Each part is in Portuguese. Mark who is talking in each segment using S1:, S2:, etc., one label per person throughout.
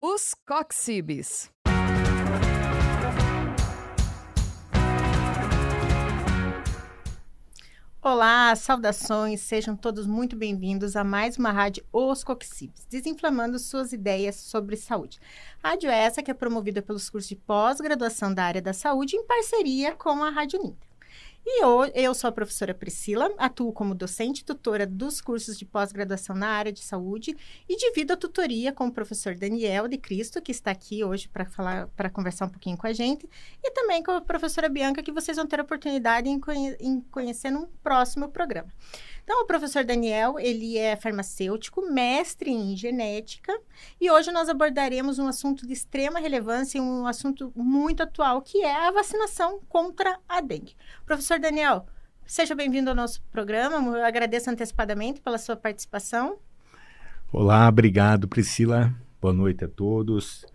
S1: Os Coxibes.
S2: Olá, saudações, sejam todos muito bem-vindos a mais uma rádio Os Coxibes, desinflamando suas ideias sobre saúde. Rádio essa que é promovida pelos cursos de pós-graduação da área da saúde em parceria com a Rádio Ninter. E eu, eu sou a professora Priscila, atuo como docente e tutora dos cursos de pós-graduação na área de saúde e divido a tutoria com o professor Daniel de Cristo, que está aqui hoje para falar, para conversar um pouquinho com a gente, e também com a professora Bianca, que vocês vão ter a oportunidade em, conhe em conhecer num próximo programa. Então, o professor Daniel, ele é farmacêutico, mestre em genética, e hoje nós abordaremos um assunto de extrema relevância, um assunto muito atual, que é a vacinação contra a dengue. Professor Daniel, seja bem-vindo ao nosso programa, eu agradeço antecipadamente pela sua participação.
S3: Olá, obrigado, Priscila. Boa noite a todos.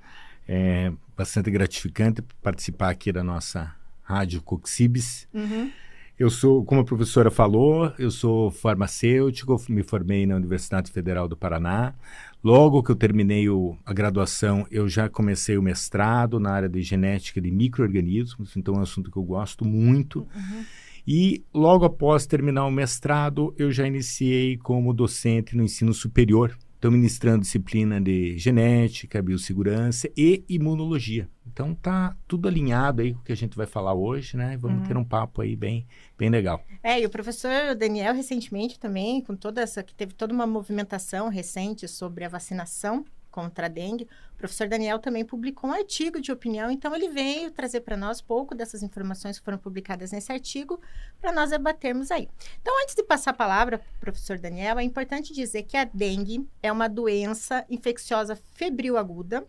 S3: É bastante gratificante participar aqui da nossa rádio Coxibes. Uhum. Eu sou, como a professora falou, eu sou farmacêutico, me formei na Universidade Federal do Paraná. Logo que eu terminei o, a graduação, eu já comecei o mestrado na área de genética de micro-organismos, então é um assunto que eu gosto muito. Uhum. E logo após terminar o mestrado, eu já iniciei como docente no ensino superior, Estou ministrando disciplina de genética, biossegurança e imunologia. Então tá tudo alinhado aí com o que a gente vai falar hoje, né? Vamos uhum. ter um papo aí bem, bem legal.
S2: É, e o professor Daniel recentemente também, com toda essa que teve toda uma movimentação recente sobre a vacinação contra a dengue, o professor Daniel também publicou um artigo de opinião, então ele veio trazer para nós pouco dessas informações que foram publicadas nesse artigo para nós debatermos aí. Então, antes de passar a palavra para o professor Daniel, é importante dizer que a dengue é uma doença infecciosa febril aguda.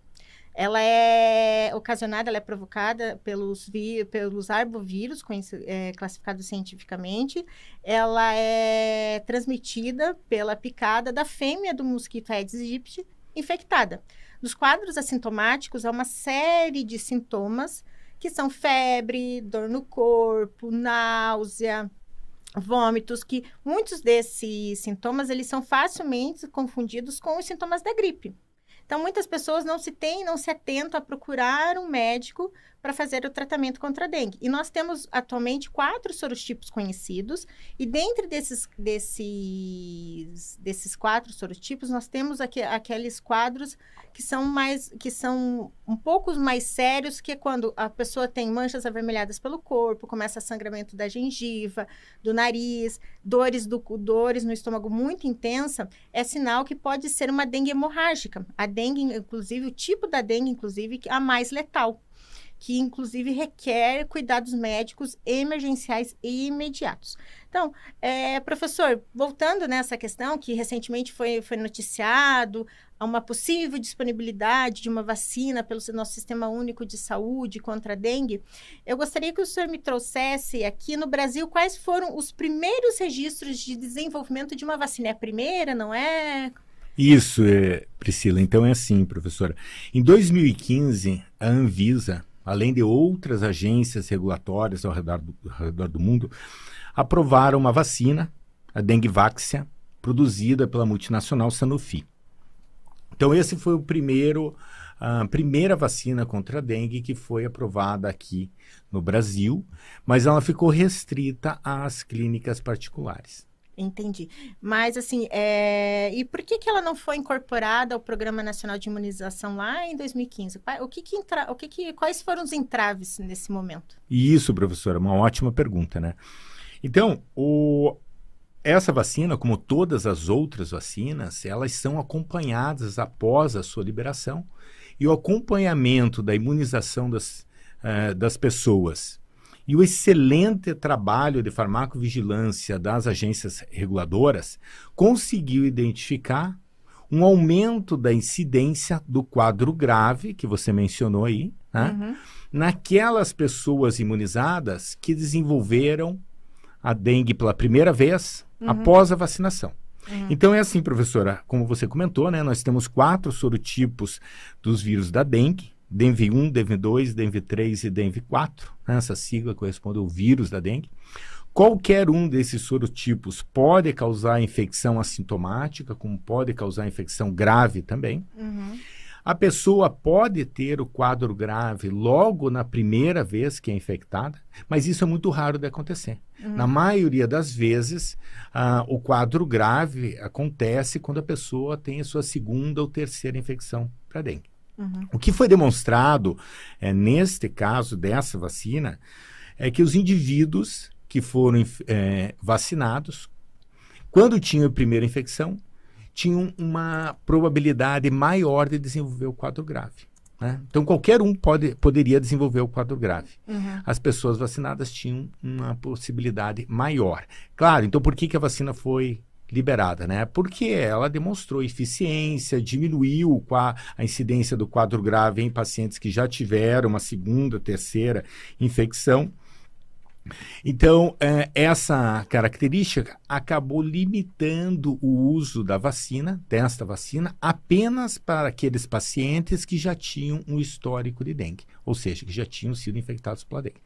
S2: Ela é ocasionada, ela é provocada pelos, pelos arbovírus, é, classificados cientificamente. Ela é transmitida pela picada da fêmea do mosquito Aedes aegypti, infectada. Nos quadros assintomáticos, há uma série de sintomas que são febre, dor no corpo, náusea, vômitos, que muitos desses sintomas eles são facilmente confundidos com os sintomas da gripe. Então, muitas pessoas não se têm, não se atentam a procurar um médico para fazer o tratamento contra a dengue. E nós temos atualmente quatro sorotipos conhecidos, e dentre desses, desses, desses quatro sorotipos, nós temos aqui, aqueles quadros que são mais que são um pouco mais sérios, que é quando a pessoa tem manchas avermelhadas pelo corpo, começa sangramento da gengiva, do nariz, dores do dores no estômago muito intensa, é sinal que pode ser uma dengue hemorrágica. A dengue, inclusive, o tipo da dengue, inclusive, a mais letal que inclusive requer cuidados médicos emergenciais e imediatos. Então, é, professor, voltando nessa questão que recentemente foi, foi noticiado, a uma possível disponibilidade de uma vacina pelo nosso Sistema Único de Saúde contra a dengue, eu gostaria que o senhor me trouxesse aqui no Brasil quais foram os primeiros registros de desenvolvimento de uma vacina. É a primeira, não é?
S3: Isso, é, Priscila. Então é assim, professora. Em 2015, a Anvisa além de outras agências regulatórias ao redor do, ao redor do mundo, aprovaram uma vacina, a Dengvaxia, produzida pela multinacional Sanofi. Então esse foi o primeiro a primeira vacina contra a dengue que foi aprovada aqui no Brasil, mas ela ficou restrita às clínicas particulares.
S2: Entendi. Mas, assim, é... e por que, que ela não foi incorporada ao Programa Nacional de Imunização lá em 2015? O que que entra... o que que... Quais foram os entraves nesse momento?
S3: Isso, professora, uma ótima pergunta, né? Então, o... essa vacina, como todas as outras vacinas, elas são acompanhadas após a sua liberação e o acompanhamento da imunização das, uh, das pessoas e o excelente trabalho de farmacovigilância das agências reguladoras conseguiu identificar um aumento da incidência do quadro grave, que você mencionou aí, né? uhum. naquelas pessoas imunizadas que desenvolveram a dengue pela primeira vez uhum. após a vacinação. Uhum. Então é assim, professora, como você comentou, né? Nós temos quatro sorotipos dos vírus da dengue, DENV1, DENV2, DENV3 e DENV4. Né? Essa sigla corresponde ao vírus da dengue. Qualquer um desses sorotipos pode causar infecção assintomática, como pode causar infecção grave também. Uhum. A pessoa pode ter o quadro grave logo na primeira vez que é infectada, mas isso é muito raro de acontecer. Uhum. Na maioria das vezes, uh, o quadro grave acontece quando a pessoa tem a sua segunda ou terceira infecção para dengue. Uhum. O que foi demonstrado é, neste caso dessa vacina é que os indivíduos que foram é, vacinados, quando tinham a primeira infecção, tinham uma probabilidade maior de desenvolver o quadro grave. Né? Então, qualquer um pode, poderia desenvolver o quadro grave. Uhum. As pessoas vacinadas tinham uma possibilidade maior. Claro, então por que, que a vacina foi liberada, né? Porque ela demonstrou eficiência, diminuiu a, incidência do quadro grave em pacientes que já tiveram uma segunda, terceira infecção. Então, é, essa característica acabou limitando o uso da vacina, desta vacina, apenas para aqueles pacientes que já tinham um histórico de dengue, ou seja, que já tinham sido infectados pela dengue.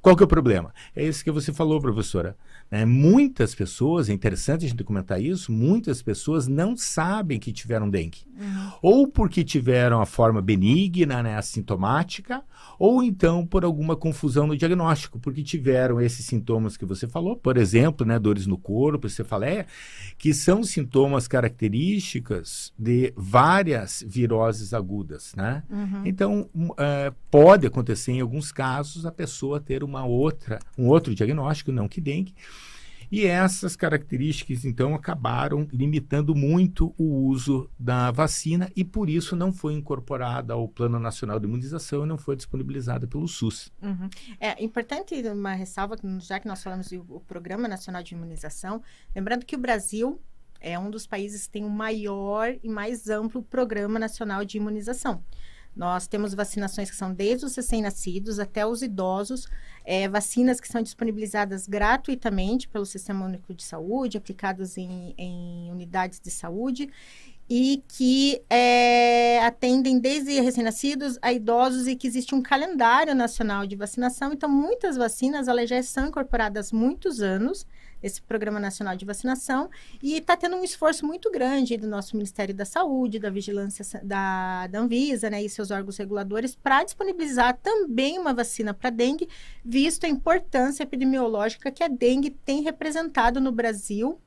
S3: Qual que é o problema? É isso que você falou, professora. Né? Muitas pessoas, é interessante a gente comentar isso, muitas pessoas não sabem que tiveram dengue. Uhum. Ou porque tiveram a forma benigna, né, assintomática, ou então por alguma confusão no diagnóstico, porque tiveram esses sintomas que você falou, por exemplo, né, dores no corpo, cefaleia, que são sintomas características de várias viroses agudas, né? Uhum. Então, uh, pode acontecer em alguns casos a pessoa ter uma outra, um outro diagnóstico, não que dengue, e essas características, então, acabaram limitando muito o uso da vacina e, por isso, não foi incorporada ao Plano Nacional de Imunização e não foi disponibilizada pelo SUS.
S2: Uhum. É importante uma ressalva, já que nós falamos do Programa Nacional de Imunização, lembrando que o Brasil é um dos países que tem o maior e mais amplo Programa Nacional de Imunização. Nós temos vacinações que são desde os recém-nascidos até os idosos, é, vacinas que são disponibilizadas gratuitamente pelo Sistema Único de Saúde, aplicadas em, em unidades de saúde e que é, atendem desde recém-nascidos a idosos e que existe um calendário nacional de vacinação. Então, muitas vacinas elas já são incorporadas há muitos anos esse Programa Nacional de Vacinação e está tendo um esforço muito grande do nosso Ministério da Saúde, da Vigilância da, da Anvisa né, e seus órgãos reguladores para disponibilizar também uma vacina para dengue, visto a importância epidemiológica que a dengue tem representado no Brasil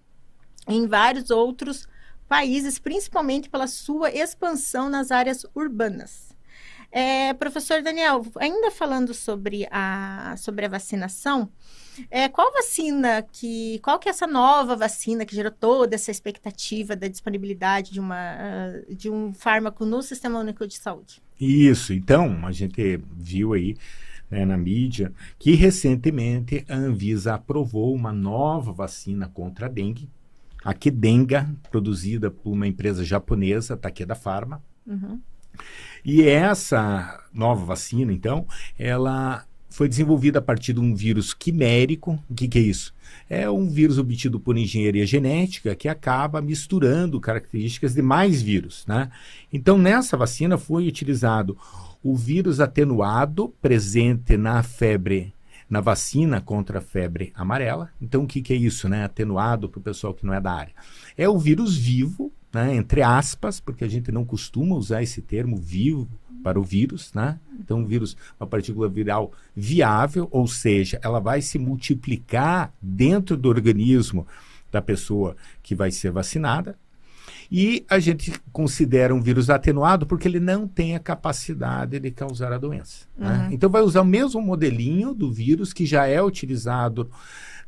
S2: e em vários outros países, principalmente pela sua expansão nas áreas urbanas. É, professor Daniel, ainda falando sobre a, sobre a vacinação, é, qual vacina que. Qual que é essa nova vacina que gerou toda essa expectativa da disponibilidade de, uma, de um fármaco no Sistema Único de Saúde?
S3: Isso, então, a gente viu aí né, na mídia que recentemente a Anvisa aprovou uma nova vacina contra a dengue, a Kedenga, produzida por uma empresa japonesa, Takeda Pharma. Uhum. E essa nova vacina, então, ela foi desenvolvida a partir de um vírus quimérico. O que, que é isso? É um vírus obtido por engenharia genética que acaba misturando características de mais vírus. Né? Então, nessa vacina foi utilizado o vírus atenuado presente na febre, na vacina contra a febre amarela. Então, o que, que é isso, né? Atenuado para o pessoal que não é da área. É o vírus vivo, né? entre aspas, porque a gente não costuma usar esse termo vivo para o vírus, né? Então, vírus, uma partícula viral viável, ou seja, ela vai se multiplicar dentro do organismo da pessoa que vai ser vacinada. E a gente considera um vírus atenuado porque ele não tem a capacidade de causar a doença. Uhum. Né? Então, vai usar o mesmo modelinho do vírus que já é utilizado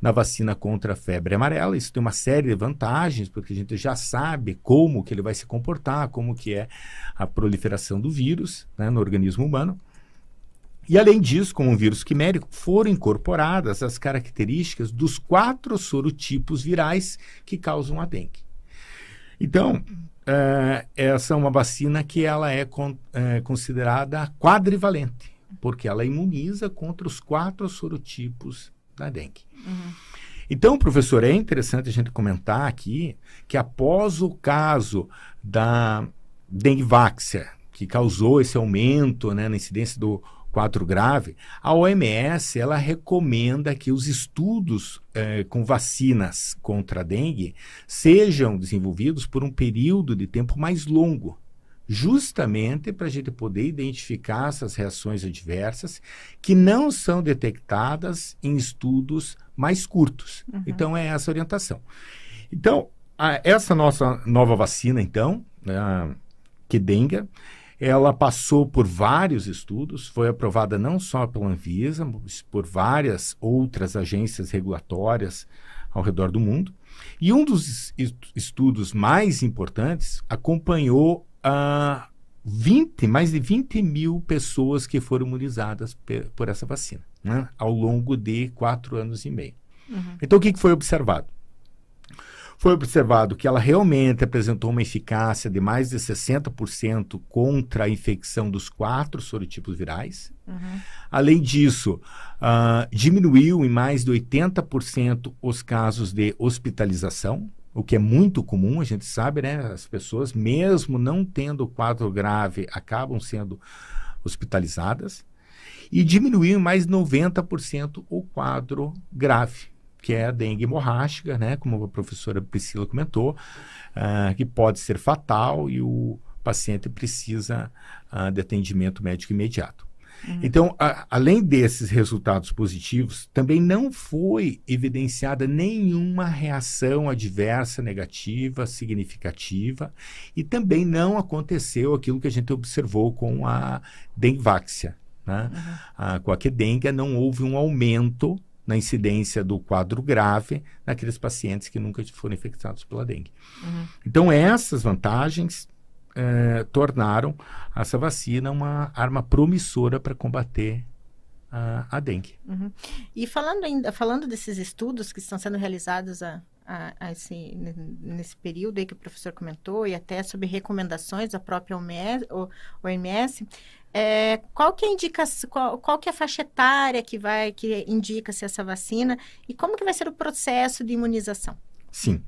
S3: na vacina contra a febre amarela. Isso tem uma série de vantagens, porque a gente já sabe como que ele vai se comportar, como que é a proliferação do vírus né, no organismo humano. E além disso, como um vírus quimérico, foram incorporadas as características dos quatro sorotipos virais que causam a dengue. Então, é, essa é uma vacina que ela é, con, é considerada quadrivalente, porque ela imuniza contra os quatro sorotipos da dengue. Uhum. Então, professor, é interessante a gente comentar aqui que após o caso da dengueváxia, que causou esse aumento né, na incidência do quadro grave, a OMS ela recomenda que os estudos eh, com vacinas contra a dengue sejam desenvolvidos por um período de tempo mais longo, justamente para a gente poder identificar essas reações adversas que não são detectadas em estudos mais curtos. Uhum. Então, é essa orientação. Então, a, essa nossa nova vacina, então, a Kedenga, ela passou por vários estudos, foi aprovada não só pela Anvisa, mas por várias outras agências regulatórias ao redor do mundo. E um dos estudos mais importantes acompanhou a uh, 20, mais de 20 mil pessoas que foram imunizadas por essa vacina, né, ao longo de quatro anos e meio. Uhum. Então, o que, que foi observado? Foi observado que ela realmente apresentou uma eficácia de mais de 60% contra a infecção dos quatro sorotipos virais. Uhum. Além disso, uh, diminuiu em mais de 80% os casos de hospitalização, o que é muito comum, a gente sabe, né? As pessoas, mesmo não tendo quadro grave, acabam sendo hospitalizadas. E diminuiu em mais de 90% o quadro grave que é a dengue hemorrágica, né, como a professora Priscila comentou, uh, que pode ser fatal e o paciente precisa uh, de atendimento médico imediato. Uhum. Então, a, além desses resultados positivos, também não foi evidenciada nenhuma reação adversa negativa significativa e também não aconteceu aquilo que a gente observou com a denváxia. Né? Uhum. Ah, com a quedenga não houve um aumento na incidência do quadro grave naqueles pacientes que nunca foram infectados pela dengue. Uhum. Então, essas vantagens eh, tornaram essa vacina uma arma promissora para combater a, a dengue.
S2: Uhum. E falando ainda, falando desses estudos que estão sendo realizados a, a, a esse, nesse período aí que o professor comentou e até sobre recomendações da própria OMS, OMS é, qual que é indica, qual, qual que é a faixa etária que vai que indica se essa vacina e como que vai ser o processo de imunização?
S3: Sim.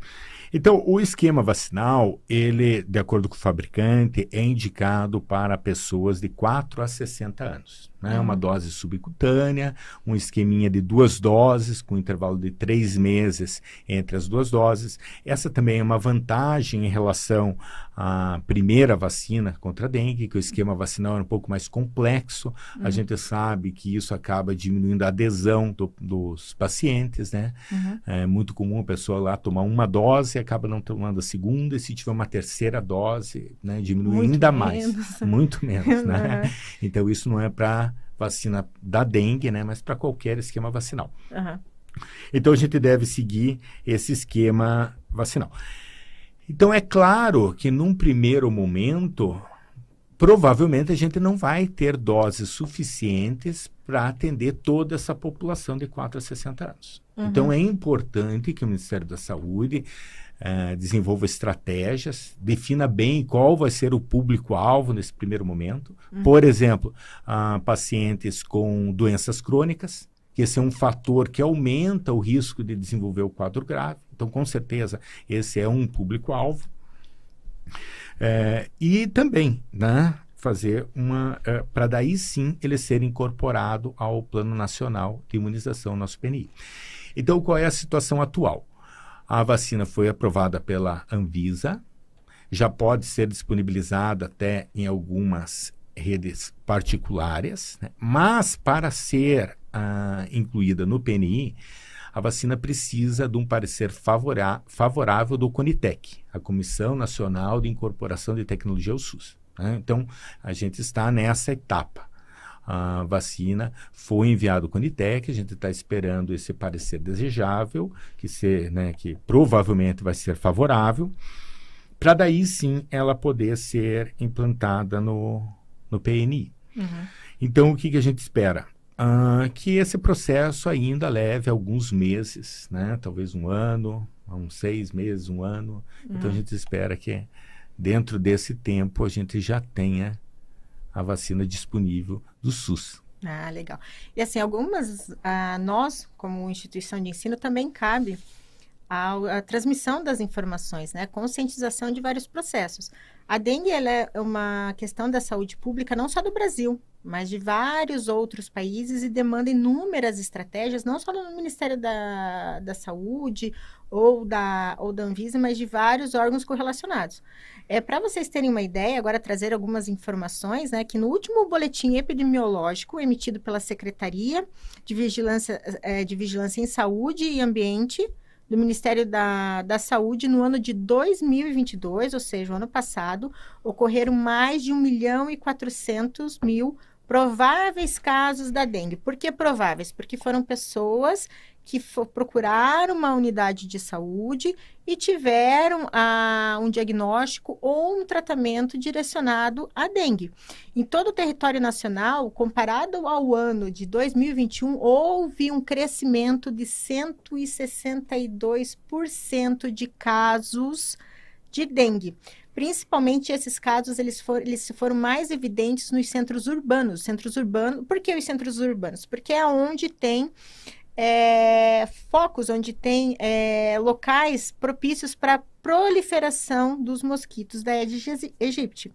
S3: Então, o esquema vacinal, ele, de acordo com o fabricante, é indicado para pessoas de 4 a 60 anos. Né? Uhum. Uma dose subcutânea, um esqueminha de duas doses, com intervalo de três meses entre as duas doses. Essa também é uma vantagem em relação à primeira vacina contra a dengue, que o esquema vacinal é um pouco mais complexo. Uhum. A gente sabe que isso acaba diminuindo a adesão do, dos pacientes. Né? Uhum. É muito comum a pessoa lá tomar uma dose acaba não tomando a segunda, e se tiver uma terceira dose, né, diminui muito ainda menos. mais. Muito menos, né? Então, isso não é para vacina da dengue, né, mas para qualquer esquema vacinal. Uhum. Então, a gente deve seguir esse esquema vacinal. Então, é claro que num primeiro momento, provavelmente a gente não vai ter doses suficientes para atender toda essa população de 4 a 60 anos. Uhum. Então, é importante que o Ministério da Saúde uh, desenvolva estratégias, defina bem qual vai ser o público-alvo nesse primeiro momento. Uhum. Por exemplo, uh, pacientes com doenças crônicas, que esse é um fator que aumenta o risco de desenvolver o quadro grave. Então, com certeza, esse é um público-alvo. É, e também, né, fazer uma. É, para daí sim ele ser incorporado ao Plano Nacional de Imunização, nosso PNI. Então, qual é a situação atual? A vacina foi aprovada pela Anvisa, já pode ser disponibilizada até em algumas redes particulares, né? mas para ser uh, incluída no PNI, a vacina precisa de um parecer favorável do CONITEC, a Comissão Nacional de Incorporação de Tecnologia ao SUS. Né? Então, a gente está nessa etapa a vacina foi enviado com o Conitec, a gente está esperando esse parecer desejável, que, ser, né, que provavelmente vai ser favorável, para daí sim ela poder ser implantada no, no PNI. Uhum. Então, o que, que a gente espera? Uh, que esse processo ainda leve alguns meses, né? talvez um ano, uns seis meses, um ano. Uhum. Então, a uhum. gente espera que dentro desse tempo a gente já tenha a vacina disponível do SUS.
S2: Ah, legal. E assim, algumas, ah, nós, como instituição de ensino, também cabe a, a, transmissão das informações, né? Conscientização de vários processos. A dengue é uma questão da saúde pública não só do Brasil, mas de vários outros países e demanda inúmeras estratégias, não só no Ministério da, da Saúde ou da, ou da Anvisa, mas de vários órgãos correlacionados. É, Para vocês terem uma ideia, agora trazer algumas informações, né, que no último boletim epidemiológico emitido pela Secretaria de Vigilância, é, de Vigilância em Saúde e Ambiente, do Ministério da, da Saúde no ano de 2022, ou seja, o ano passado, ocorreram mais de 1 milhão e 400 mil prováveis casos da dengue. Por que prováveis? Porque foram pessoas que procuraram uma unidade de saúde e tiveram ah, um diagnóstico ou um tratamento direcionado à dengue. Em todo o território nacional, comparado ao ano de 2021, houve um crescimento de 162% de casos de dengue. Principalmente esses casos, eles, eles foram mais evidentes nos centros urbanos. Centros urbanos, por que os centros urbanos? Porque é onde tem é, focos, onde tem é, locais propícios para proliferação dos mosquitos da Aedes aegypti.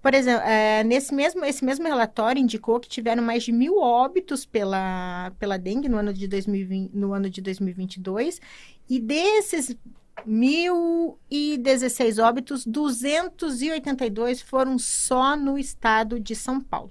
S2: Por exemplo, é, nesse mesmo, esse mesmo relatório indicou que tiveram mais de mil óbitos pela, pela dengue no ano de, 2020, no ano de 2022, e desses 1.016 óbitos, 282 foram só no estado de São Paulo.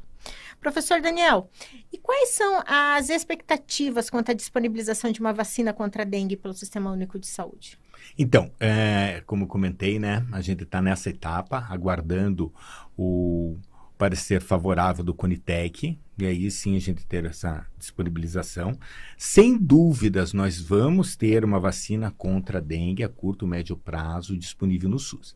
S2: Professor Daniel, e quais são as expectativas quanto à disponibilização de uma vacina contra a dengue pelo Sistema Único de Saúde?
S3: Então, é, como comentei, né, a gente está nessa etapa, aguardando o parecer favorável do Conitec, e aí sim a gente ter essa disponibilização. Sem dúvidas, nós vamos ter uma vacina contra a dengue a curto, médio prazo disponível no SUS.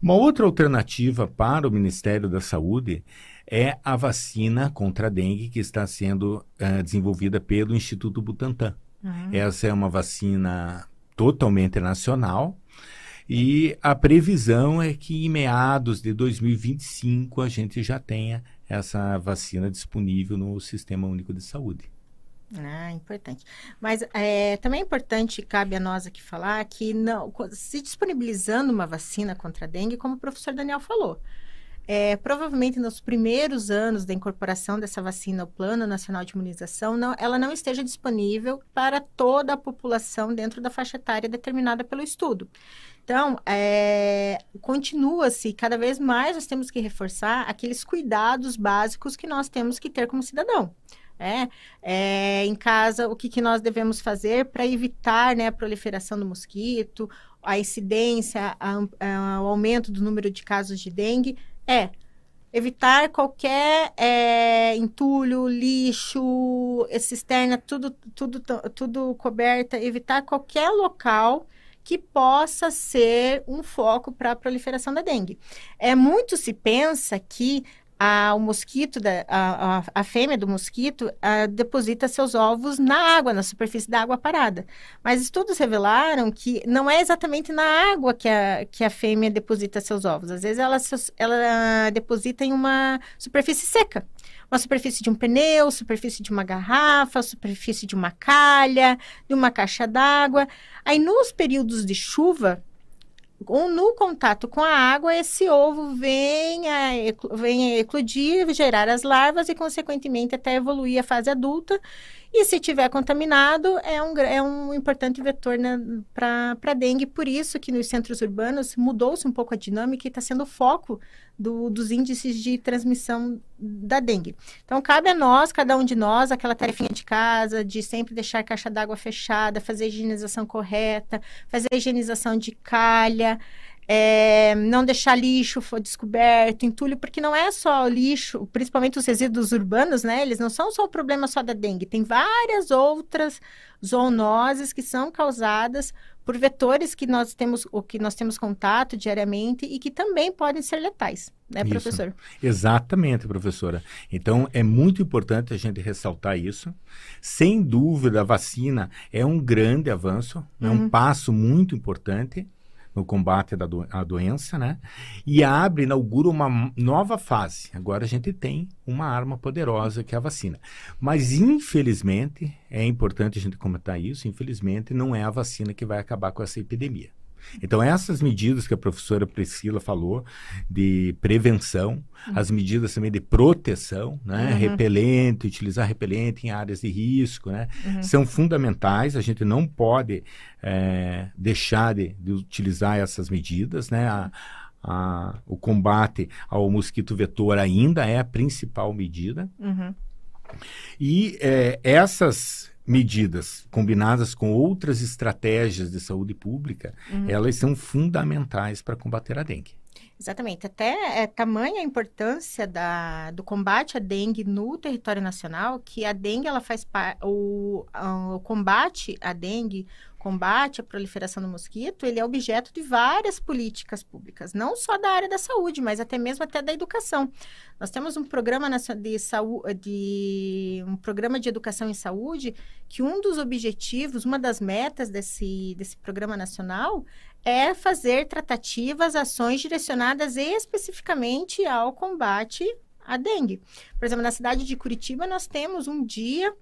S3: Uma outra alternativa para o Ministério da Saúde é a vacina contra a dengue que está sendo uh, desenvolvida pelo Instituto Butantan. Uhum. Essa é uma vacina totalmente nacional, e a previsão é que em meados de 2025 a gente já tenha essa vacina disponível no Sistema Único de Saúde.
S2: Ah, importante. Mas é, também é importante, cabe a nós aqui falar, que não, se disponibilizando uma vacina contra a dengue, como o professor Daniel falou, é, provavelmente nos primeiros anos da incorporação dessa vacina ao Plano Nacional de Imunização, não, ela não esteja disponível para toda a população dentro da faixa etária determinada pelo estudo. Então, é, continua-se, cada vez mais nós temos que reforçar aqueles cuidados básicos que nós temos que ter como cidadão. É, é, em casa, o que, que nós devemos fazer para evitar né, a proliferação do mosquito, a incidência, a, a, o aumento do número de casos de dengue, é evitar qualquer é, entulho, lixo, cisterna, tudo, tudo, tudo coberta, evitar qualquer local que possa ser um foco para a proliferação da dengue. É muito se pensa que a, o mosquito, da, a, a, a fêmea do mosquito, a, deposita seus ovos na água, na superfície da água parada. Mas estudos revelaram que não é exatamente na água que a, que a fêmea deposita seus ovos. Às vezes ela, ela deposita em uma superfície seca uma superfície de um pneu, superfície de uma garrafa, superfície de uma calha, de uma caixa d'água. Aí, nos períodos de chuva, no contato com a água, esse ovo vem a, vem a eclodir, gerar as larvas e, consequentemente, até evoluir a fase adulta. E se tiver contaminado, é um, é um importante vetor né, para dengue. Por isso que nos centros urbanos mudou-se um pouco a dinâmica e está sendo o foco do, dos índices de transmissão da dengue. Então, cabe a nós, cada um de nós, aquela tarefinha de casa, de sempre deixar a caixa d'água fechada, fazer a higienização correta, fazer a higienização de calha, é, não deixar lixo for descoberto, entulho, porque não é só lixo, principalmente os resíduos urbanos, né? Eles não são só o problema só da dengue, tem várias outras zoonoses que são causadas por vetores que nós temos, o que nós temos contato diariamente e que também podem ser letais, né, isso. professor?
S3: Exatamente, professora. Então é muito importante a gente ressaltar isso. Sem dúvida, a vacina é um grande avanço, é um uhum. passo muito importante no combate da do, à doença, né? E abre, inaugura uma nova fase. Agora a gente tem uma arma poderosa que é a vacina. Mas, infelizmente, é importante a gente comentar isso, infelizmente, não é a vacina que vai acabar com essa epidemia. Então, essas medidas que a professora Priscila falou, de prevenção, uhum. as medidas também de proteção, né? Uhum. repelente, utilizar repelente em áreas de risco, né? Uhum. são fundamentais. A gente não pode é, deixar de, de, utilizar essas medidas. Né? A, a, o combate ao mosquito vetor ainda é a principal medida. Uhum. E é, essas medidas combinadas com outras estratégias de saúde pública, uhum. elas são fundamentais para combater a dengue.
S2: Exatamente. Até é tamanha a importância da, do combate à dengue no território nacional que a dengue ela faz o, o combate à dengue combate à proliferação do mosquito, ele é objeto de várias políticas públicas, não só da área da saúde, mas até mesmo até da educação. Nós temos um programa de saúde, de um programa de educação em saúde que um dos objetivos, uma das metas desse, desse programa nacional é fazer tratativas, ações direcionadas especificamente ao combate à dengue. Por exemplo, na cidade de Curitiba nós temos um dia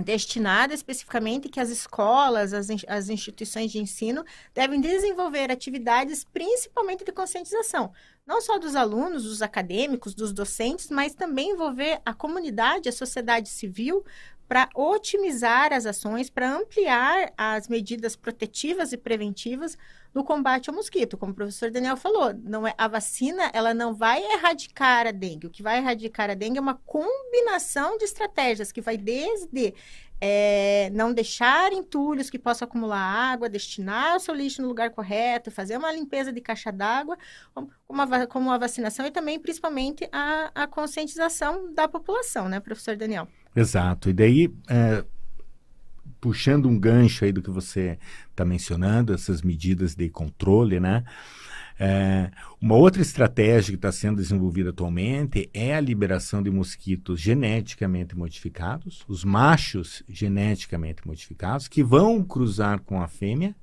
S2: destinada especificamente que as escolas, as, as instituições de ensino devem desenvolver atividades principalmente de conscientização, não só dos alunos, dos acadêmicos, dos docentes, mas também envolver a comunidade, a sociedade civil, para otimizar as ações, para ampliar as medidas protetivas e preventivas no combate ao mosquito. Como o professor Daniel falou, não é a vacina, ela não vai erradicar a dengue. O que vai erradicar a dengue é uma combinação de estratégias que vai desde é, não deixar entulhos que possam acumular água, destinar o seu lixo no lugar correto, fazer uma limpeza de caixa d'água, como, a, como a vacinação e também, principalmente, a, a conscientização da população, né, professor Daniel?
S3: Exato. E daí, é, puxando um gancho aí do que você está mencionando, essas medidas de controle, né? É, uma outra estratégia que está sendo desenvolvida atualmente é a liberação de mosquitos geneticamente modificados, os machos geneticamente modificados, que vão cruzar com a fêmea,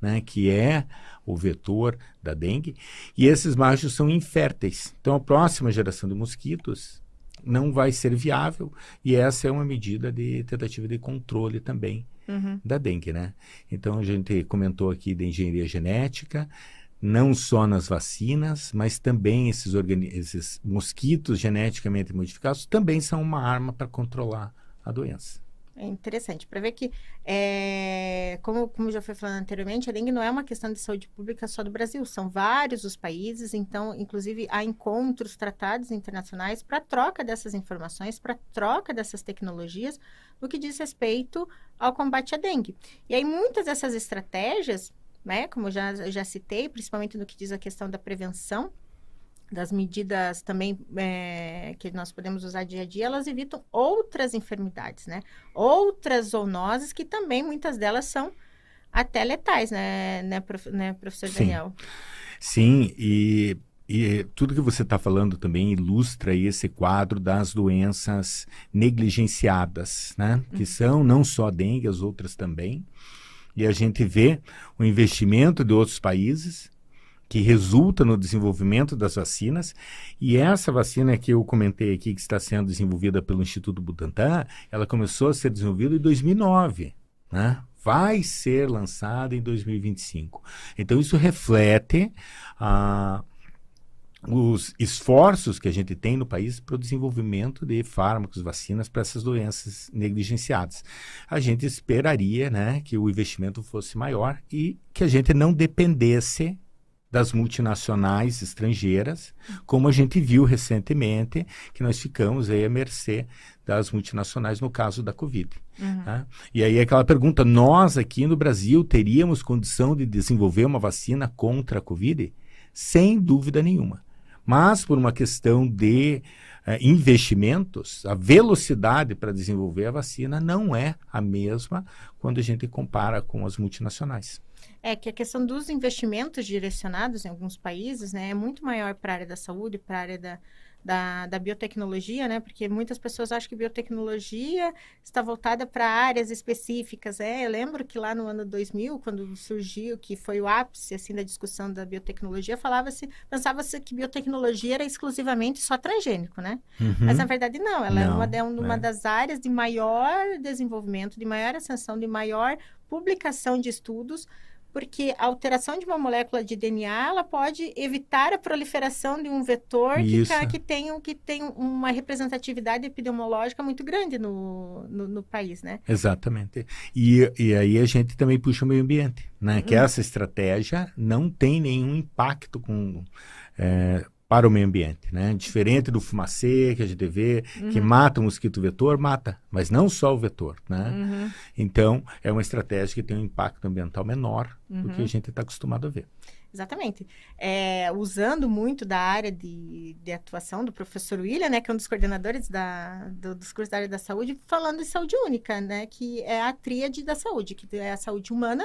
S3: né, que é o vetor da dengue, e esses machos são inférteis. Então, a próxima geração de mosquitos não vai ser viável e essa é uma medida de tentativa de controle também uhum. da dengue, né? Então a gente comentou aqui da engenharia genética, não só nas vacinas, mas também esses, esses mosquitos geneticamente modificados também são uma arma para controlar a doença.
S2: É interessante, para ver que, é, como, como já foi falando anteriormente, a dengue não é uma questão de saúde pública só do Brasil, são vários os países, então, inclusive, há encontros, tratados internacionais para troca dessas informações, para troca dessas tecnologias, no que diz respeito ao combate à dengue. E aí, muitas dessas estratégias, né, como já, já citei, principalmente no que diz a questão da prevenção, das medidas também é, que nós podemos usar dia a dia, elas evitam outras enfermidades, né? Outras zoonoses que também muitas delas são até letais, né, né, prof, né professor
S3: Sim.
S2: Daniel?
S3: Sim, e, e tudo que você está falando também ilustra esse quadro das doenças negligenciadas, né? Que uhum. são não só dengue, as outras também. E a gente vê o investimento de outros países, que resulta no desenvolvimento das vacinas. E essa vacina que eu comentei aqui, que está sendo desenvolvida pelo Instituto Butantan, ela começou a ser desenvolvida em 2009, né? Vai ser lançada em 2025. Então, isso reflete ah, os esforços que a gente tem no país para o desenvolvimento de fármacos, vacinas para essas doenças negligenciadas. A gente esperaria né, que o investimento fosse maior e que a gente não dependesse das multinacionais estrangeiras, como a gente viu recentemente, que nós ficamos aí à mercê das multinacionais no caso da Covid. Uhum. Tá? E aí aquela pergunta, nós aqui no Brasil teríamos condição de desenvolver uma vacina contra a Covid? Sem dúvida nenhuma. Mas por uma questão de uh, investimentos, a velocidade para desenvolver a vacina não é a mesma quando a gente compara com as multinacionais.
S2: É que a questão dos investimentos direcionados em alguns países né, é muito maior para a área da saúde, para a área da, da, da biotecnologia, né? Porque muitas pessoas acham que biotecnologia está voltada para áreas específicas. É, eu lembro que lá no ano 2000, quando surgiu, que foi o ápice assim da discussão da biotecnologia, falava-se, pensava-se que biotecnologia era exclusivamente só transgênico, né?
S3: Uhum.
S2: Mas na verdade não, ela é
S3: Não,
S2: uma, é uma
S3: é.
S2: das áreas de maior desenvolvimento, de maior ascensão, de maior publicação de estudos, porque a alteração de uma molécula de DNA ela pode evitar a proliferação de um vetor que, que, tem, que tem uma representatividade epidemiológica muito grande no, no, no país, né?
S3: Exatamente. E, e aí a gente também puxa o meio ambiente, né? Que essa estratégia não tem nenhum impacto com, é, para o meio ambiente, né? Diferente do fumacê que a gente vê, que mata o mosquito vetor, mata, mas não só o vetor, né?
S2: Uhum.
S3: Então, é uma estratégia que tem um impacto ambiental menor do que a gente está acostumado a ver.
S2: Exatamente. É, usando muito da área de, de atuação do professor William, né, que é um dos coordenadores da, do- dos cursos da área da saúde, falando de saúde única, né, que é a tríade da saúde, que é a saúde humana,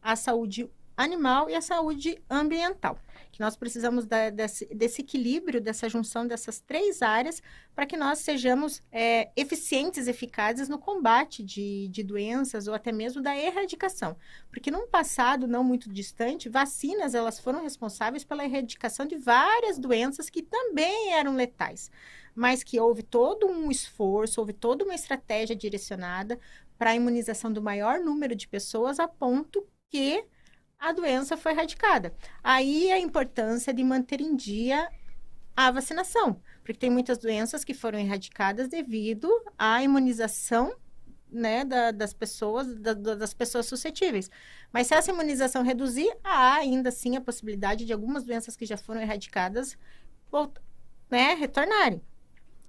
S2: a saúde animal e a saúde ambiental. Que nós precisamos da- desse, desse equilíbrio, dessa junção dessas três áreas, para que nós sejamos é, eficientes, eficazes no combate de, de doenças ou até mesmo da erradicação. Porque num passado não muito distante, vacinas elas foram responsáveis pela erradicação de várias doenças que também eram letais, mas que houve todo um esforço, houve toda uma estratégia direcionada para a imunização do maior número de pessoas a ponto que a doença foi erradicada. Aí a importância de manter em dia a vacinação, porque tem muitas doenças que foram erradicadas devido à imunização né, da- das pessoas, da- da- das pessoas suscetíveis. Mas se essa imunização reduzir, há ainda assim a possibilidade de algumas doenças que já foram erradicadas né, retornarem.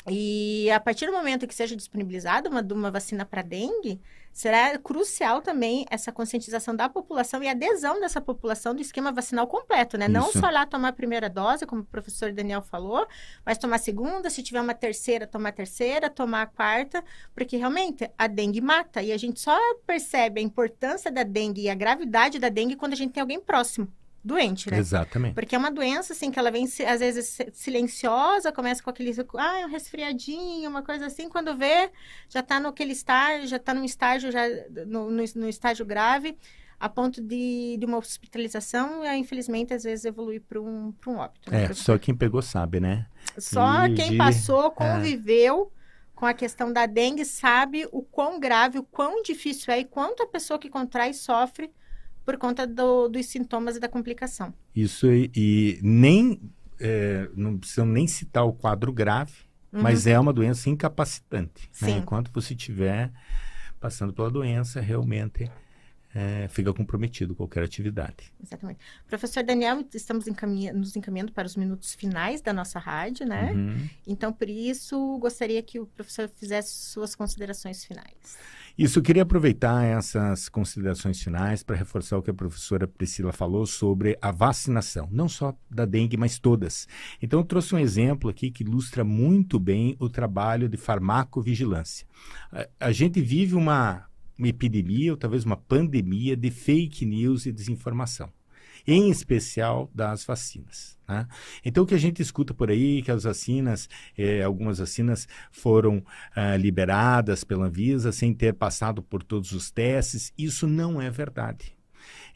S2: E a partir do momento que seja disponibilizada uma, uma vacina para dengue, será crucial também essa conscientização da população e adesão dessa população do esquema vacinal completo, né? Não
S3: Isso.
S2: só lá tomar a primeira dose, como o professor Daniel falou, mas tomar a segunda, se tiver uma terceira, tomar a terceira, tomar a quarta, porque realmente a dengue mata e a gente só percebe a importância da dengue e a gravidade da dengue quando a gente tem alguém próximo, doente, né?
S3: Exatamente.
S2: Porque é uma doença, assim, que ela vem, às vezes, si- silenciosa, começa com aquele, ah, é um resfriadinho, uma coisa assim, quando vê, já tá naquele estágio, já tá num estágio, já, no, no, no estágio grave, a ponto de, de uma hospitalização, e, infelizmente, às vezes, evoluir para um, pra um óbito. né,
S3: É, só quem pegou sabe, né?
S2: Só
S3: de-
S2: quem
S3: de-
S2: passou, conviveu com a questão da dengue, sabe o quão grave, o quão difícil é e quanto a pessoa que contrai sofre por conta do- dos sintomas e da complicação.
S3: Isso e, e nem é, não precisamos nem citar o quadro grave, mas é uma doença incapacitante. né? Enquanto você estiver passando pela doença, realmente é, fica comprometido qualquer atividade.
S2: Exatamente. Professor Daniel, estamos encaminha- nos encaminhando para os minutos finais da nossa rádio, né?
S3: Uhum.
S2: Então, por isso, gostaria que o professor fizesse suas considerações finais.
S3: Isso, eu queria aproveitar essas considerações finais para reforçar o que a professora Priscila falou sobre a vacinação, não só da dengue, mas todas. Então, eu trouxe um exemplo aqui que ilustra muito bem o trabalho de farmacovigilância. A, a gente vive uma, uma epidemia, ou talvez uma pandemia de fake news e desinformação. Em especial das vacinas. né? Então, o que a gente escuta por aí, que as vacinas, eh, algumas vacinas foram ah, liberadas pela Anvisa sem ter passado por todos os testes, isso não é verdade.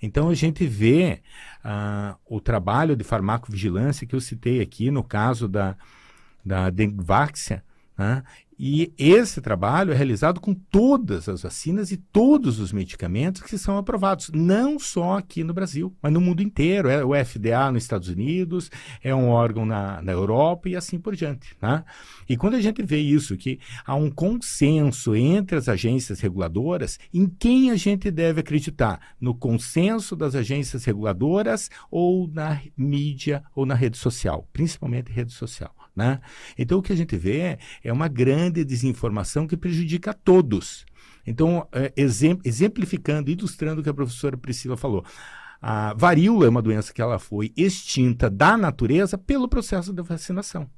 S3: Então a gente vê ah, o trabalho de farmacovigilância que eu citei aqui no caso da, da Dengvaxia, né? e esse trabalho é realizado com todas as vacinas e todos os medicamentos que são aprovados, não só aqui no Brasil, mas no mundo inteiro. É o FDA nos Estados Unidos, é um órgão na, na Europa e assim por diante. Né? E quando a gente vê isso, que há um consenso entre as agências reguladoras, em quem a gente deve acreditar? No consenso das agências reguladoras ou na mídia ou na rede social, principalmente rede social. Né? Então, o que a gente vê é uma grande desinformação que prejudica a todos. Então, é, exemp- exemplificando, ilustrando o que a professora Priscila falou. A varíola é uma doença que ela foi extinta da natureza pelo processo da vacinação.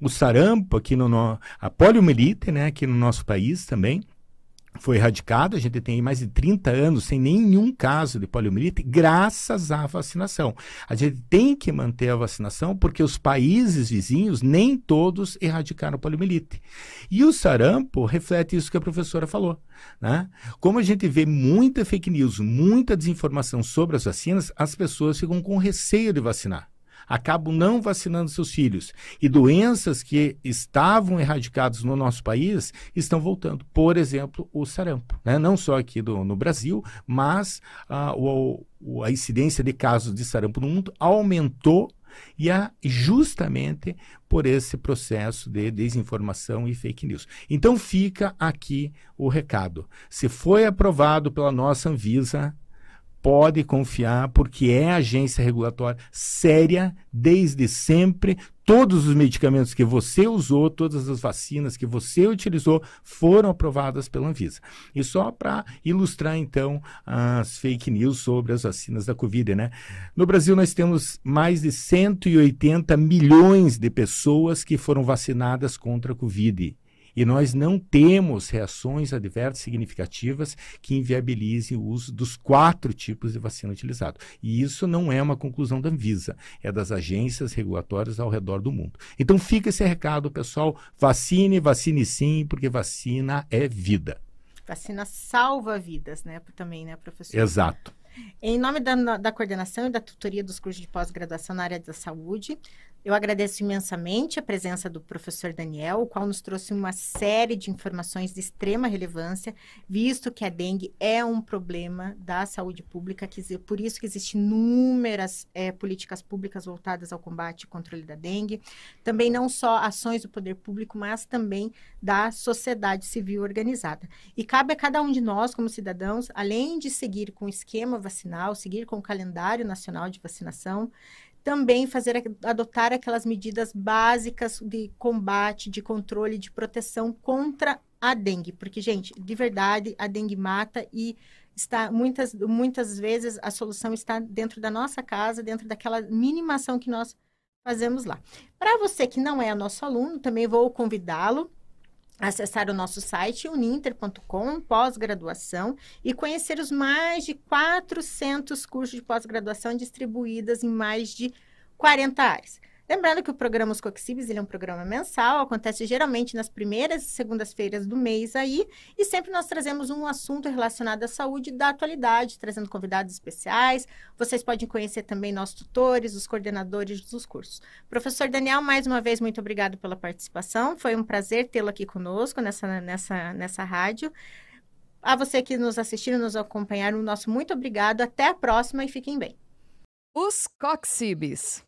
S3: O sarampo, aqui no, no- a poliomielite, né, aqui no nosso país também, foi erradicado, a gente tem mais de 30 anos sem nenhum caso de poliomielite, graças à vacinação. A gente tem que manter a vacinação porque os países vizinhos nem todos erradicaram poliomielite. E o sarampo reflete isso que a professora falou. Né? Como a gente vê muita fake news, muita desinformação sobre as vacinas, as pessoas ficam com receio de vacinar acabam não vacinando seus filhos. E doenças que estavam erradicadas no nosso país estão voltando. Por exemplo, o sarampo. Né? Não só aqui do, no Brasil, mas ah, o, a incidência de casos de sarampo no mundo aumentou e é justamente por esse processo de desinformação e fake news. Então fica aqui o recado. Se foi aprovado pela nossa Anvisa, pode confiar, porque é agência regulatória séria desde sempre. Todos os medicamentos que você usou, todas as vacinas que você utilizou foram aprovadas pela Anvisa. E só para ilustrar, então, as fake news sobre as vacinas da Covid, né? No Brasil, nós temos mais de 180 milhões de pessoas que foram vacinadas contra a Covid e nós não temos reações adversas significativas que inviabilizem o uso dos quatro tipos de vacina utilizado. E isso não é uma conclusão da Anvisa, é das agências regulatórias ao redor do mundo. Então fica esse recado, pessoal: vacine, vacine sim, porque vacina é vida.
S2: Vacina salva vidas, né? Também, né, professor?
S3: Exato.
S2: Em nome da, da coordenação e da tutoria dos cursos de pós-graduação na área da saúde, eu agradeço imensamente a presença do professor Daniel, o qual nos trouxe uma série de informações de extrema relevância, visto que a dengue é um problema da saúde pública, que, por isso que existem inúmeras é, políticas públicas voltadas ao combate e controle da dengue. Também não só ações do poder público, mas também da sociedade civil organizada. E cabe a cada um de nós, como cidadãos, além de seguir com o esquema vacinal, seguir com o calendário nacional de vacinação, também fazer adotar aquelas medidas básicas de combate, de controle, de proteção contra a dengue, porque gente, de verdade, a dengue mata e está muitas muitas vezes a solução está dentro da nossa casa, dentro daquela minimação que nós fazemos lá. Para você que não é nosso aluno, também vou convidá-lo acessar o nosso site uninter.com, pós-graduação, e conhecer os mais de 400 cursos de pós-graduação distribuídos em mais de 40 áreas. Lembrando que o programa Os Coxibes ele é um programa mensal, acontece geralmente nas primeiras e segundas-feiras do mês aí, e sempre nós trazemos um assunto relacionado à saúde da atualidade, trazendo convidados especiais. Vocês podem conhecer também nossos tutores, os coordenadores dos cursos. Professor Daniel, mais uma vez, muito obrigado pela participação. Foi um prazer tê-lo aqui conosco nessa, nessa, nessa rádio. A você que nos assistiram, nos acompanharam, nosso muito obrigado. Até a próxima e fiquem bem.
S1: Os Coxibes.